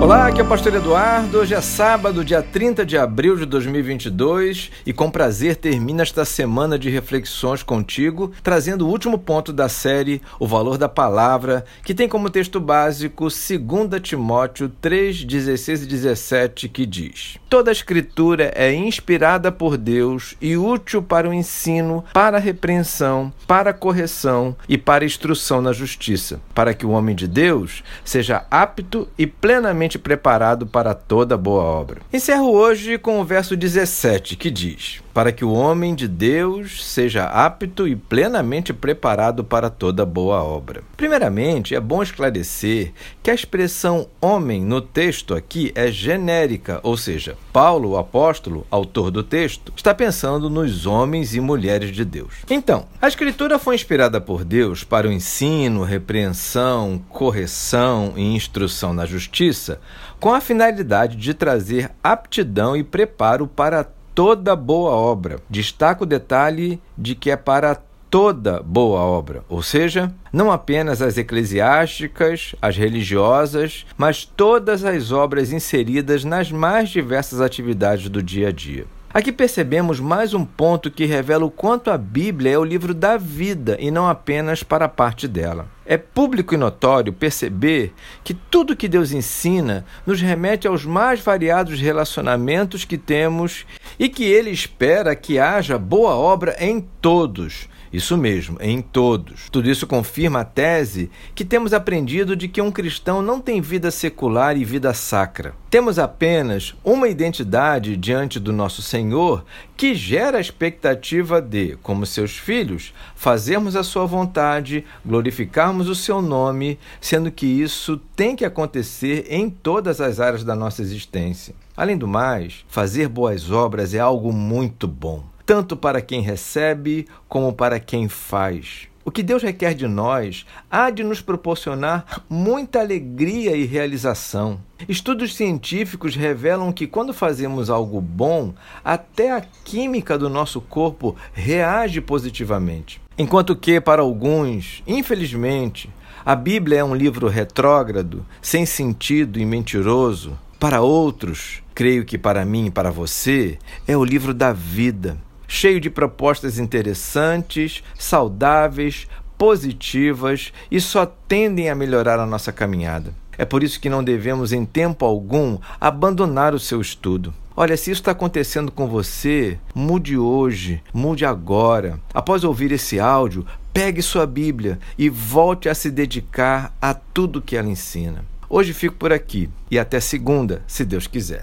Olá, aqui é o Pastor Eduardo. Hoje é sábado, dia 30 de abril de 2022 e com prazer termina esta semana de reflexões contigo, trazendo o último ponto da série O Valor da Palavra, que tem como texto básico 2 Timóteo 3, 16 e 17, que diz: Toda a Escritura é inspirada por Deus e útil para o ensino, para a repreensão, para a correção e para a instrução na justiça, para que o homem de Deus seja apto e plenamente preparado para toda boa obra. Encerro hoje com o verso 17, que diz: Para que o homem de Deus seja apto e plenamente preparado para toda boa obra. Primeiramente, é bom esclarecer que a expressão homem no texto aqui é genérica, ou seja, Paulo, o apóstolo, autor do texto, está pensando nos homens e mulheres de Deus. Então, a escritura foi inspirada por Deus para o ensino, repreensão, correção e instrução na justiça com a finalidade de trazer aptidão e preparo para toda boa obra. Destaco o detalhe de que é para toda boa obra, ou seja, não apenas as eclesiásticas, as religiosas, mas todas as obras inseridas nas mais diversas atividades do dia a dia. Aqui percebemos mais um ponto que revela o quanto a Bíblia é o livro da vida e não apenas para parte dela. É público e notório perceber que tudo que Deus ensina nos remete aos mais variados relacionamentos que temos e que Ele espera que haja boa obra em todos, isso mesmo, em todos. Tudo isso confirma a tese que temos aprendido de que um cristão não tem vida secular e vida sacra. Temos apenas uma identidade diante do nosso Senhor que gera a expectativa de, como seus filhos, fazermos a sua vontade, glorificarmos o seu nome, sendo que isso tem que acontecer em todas as áreas da nossa existência. Além do mais, fazer boas obras é algo muito bom tanto para quem recebe como para quem faz. O que Deus requer de nós há de nos proporcionar muita alegria e realização. Estudos científicos revelam que quando fazemos algo bom, até a química do nosso corpo reage positivamente. Enquanto que, para alguns, infelizmente, a Bíblia é um livro retrógrado, sem sentido e mentiroso, para outros, creio que para mim e para você, é o livro da vida cheio de propostas interessantes, saudáveis, positivas e só tendem a melhorar a nossa caminhada. É por isso que não devemos, em tempo algum, abandonar o seu estudo. Olha, se isso está acontecendo com você, mude hoje, mude agora. Após ouvir esse áudio, pegue sua Bíblia e volte a se dedicar a tudo que ela ensina. Hoje fico por aqui e até segunda, se Deus quiser.